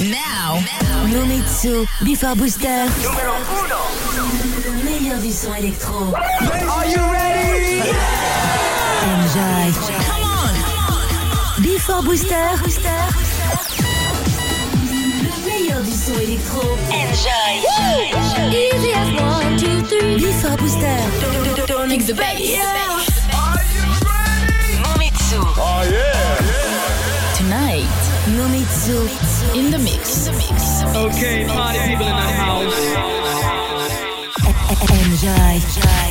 Now, Nomitsu, Before Booster. Numéro 1. Le meilleur du son électro. Are you ready? Enjoy. Come on. Before Booster. Le meilleur du son électro. Enjoy. Easy as one, two, three. Before Booster. Don't mix the bass. Are you ready? Nomitsu. Oh yeah. Tonight, in the mix. Okay, party people in the house. Enjoy.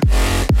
time.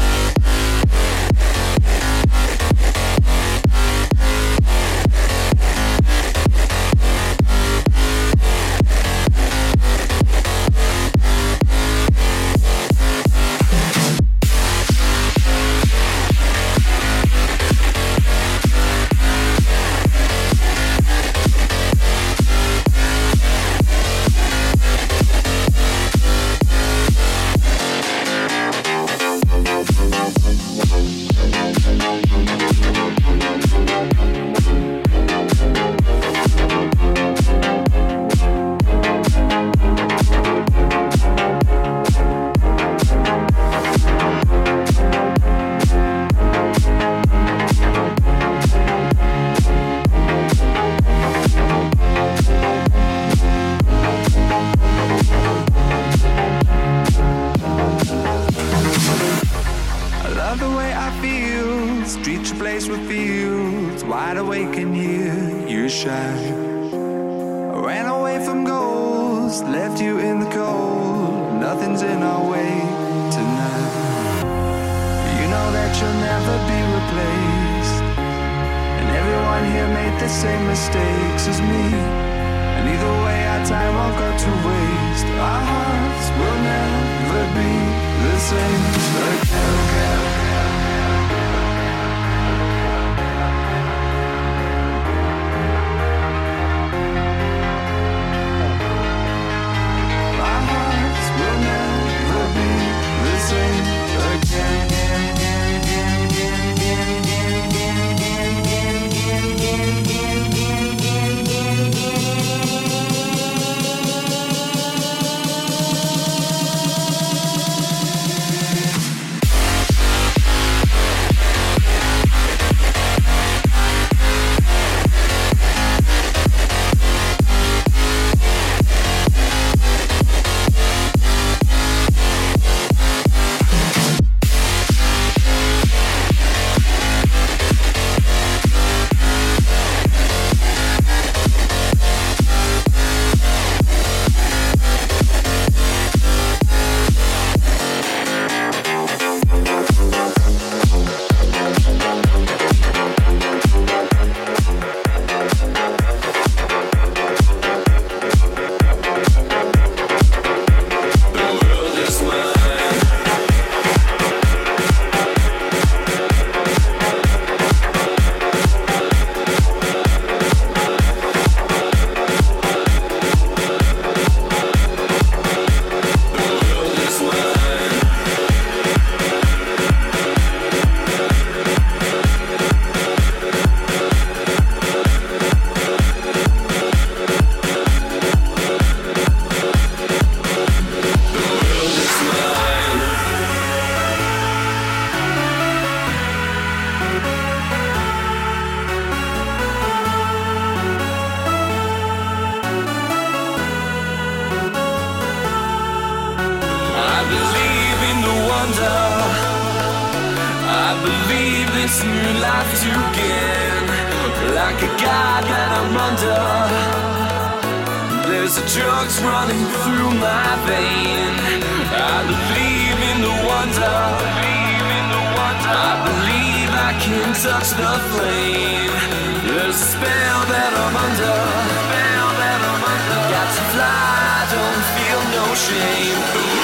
Touch the flame. There's a spell that I'm under. Spell that I'm under. Got to fly, don't feel no shame.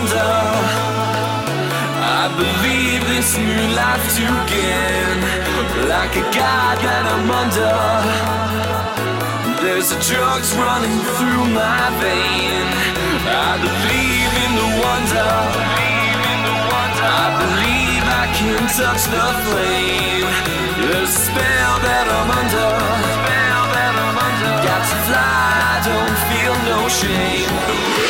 Wonder. I believe this new life to gain. Like a god that I'm under. There's a drugs running through my vein. I believe in the wonder. I believe I can touch the flame. There's a spell that I'm under. Got to fly, don't feel no shame.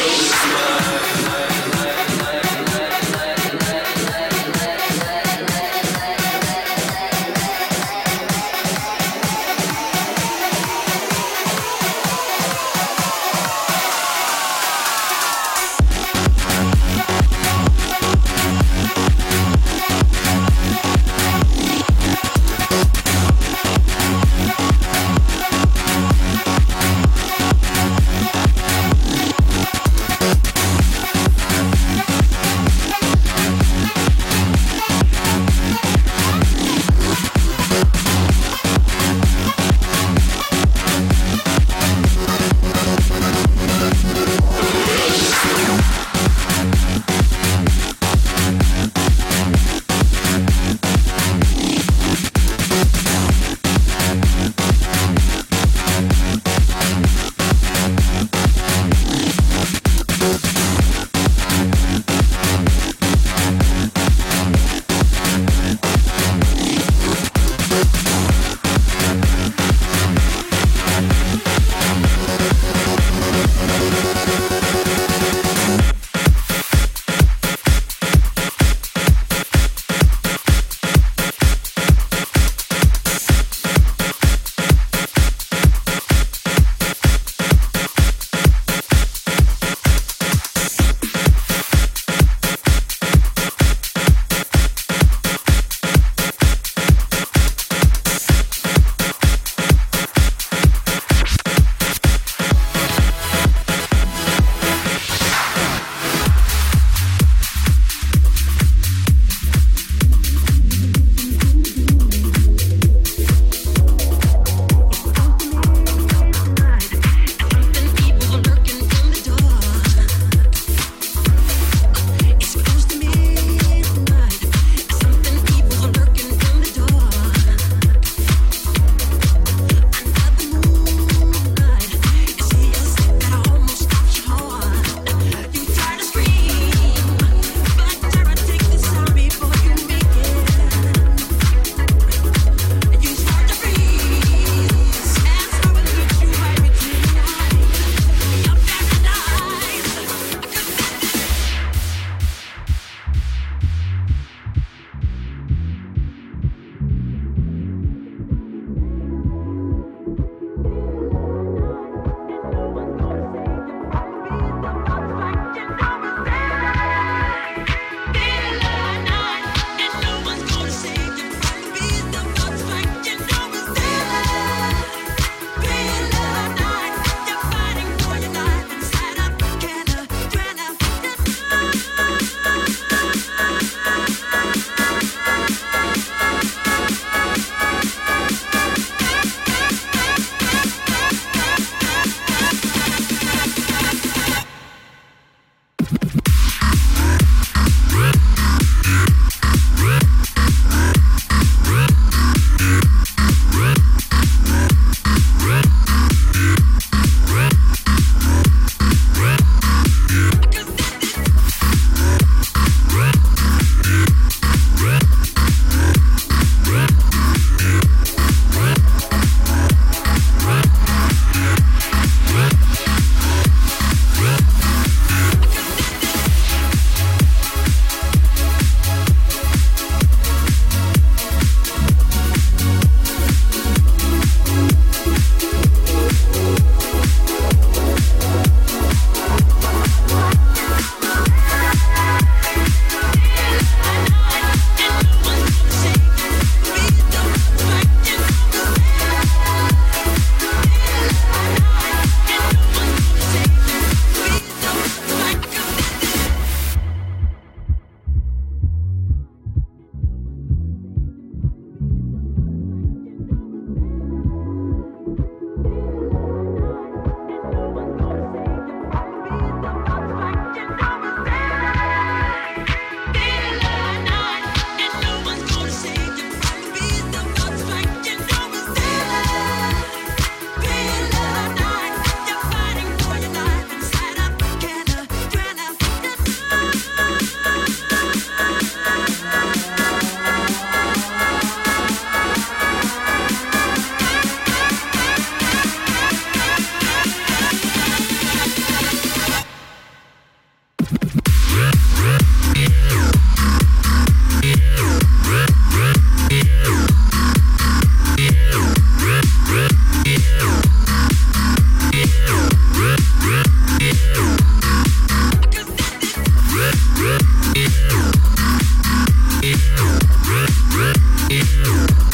Yeah.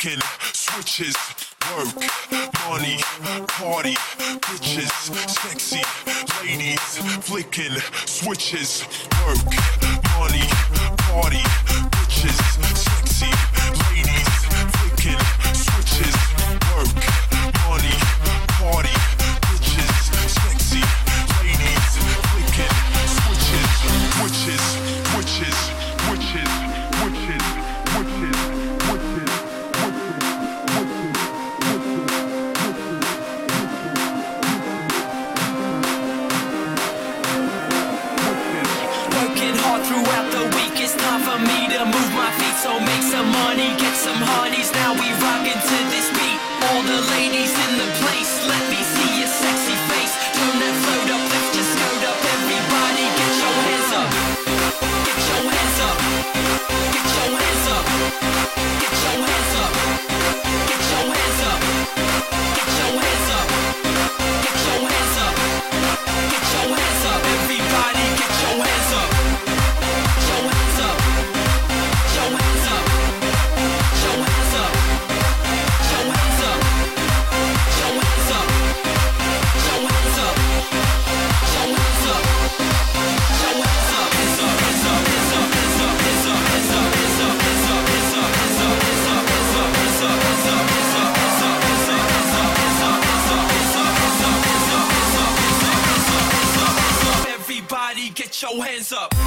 cooking, switches, work, money, party, bitches, sexy, ladies, flicking, switches, work, money, party, bitches, sexy, ladies, flicking. hands up.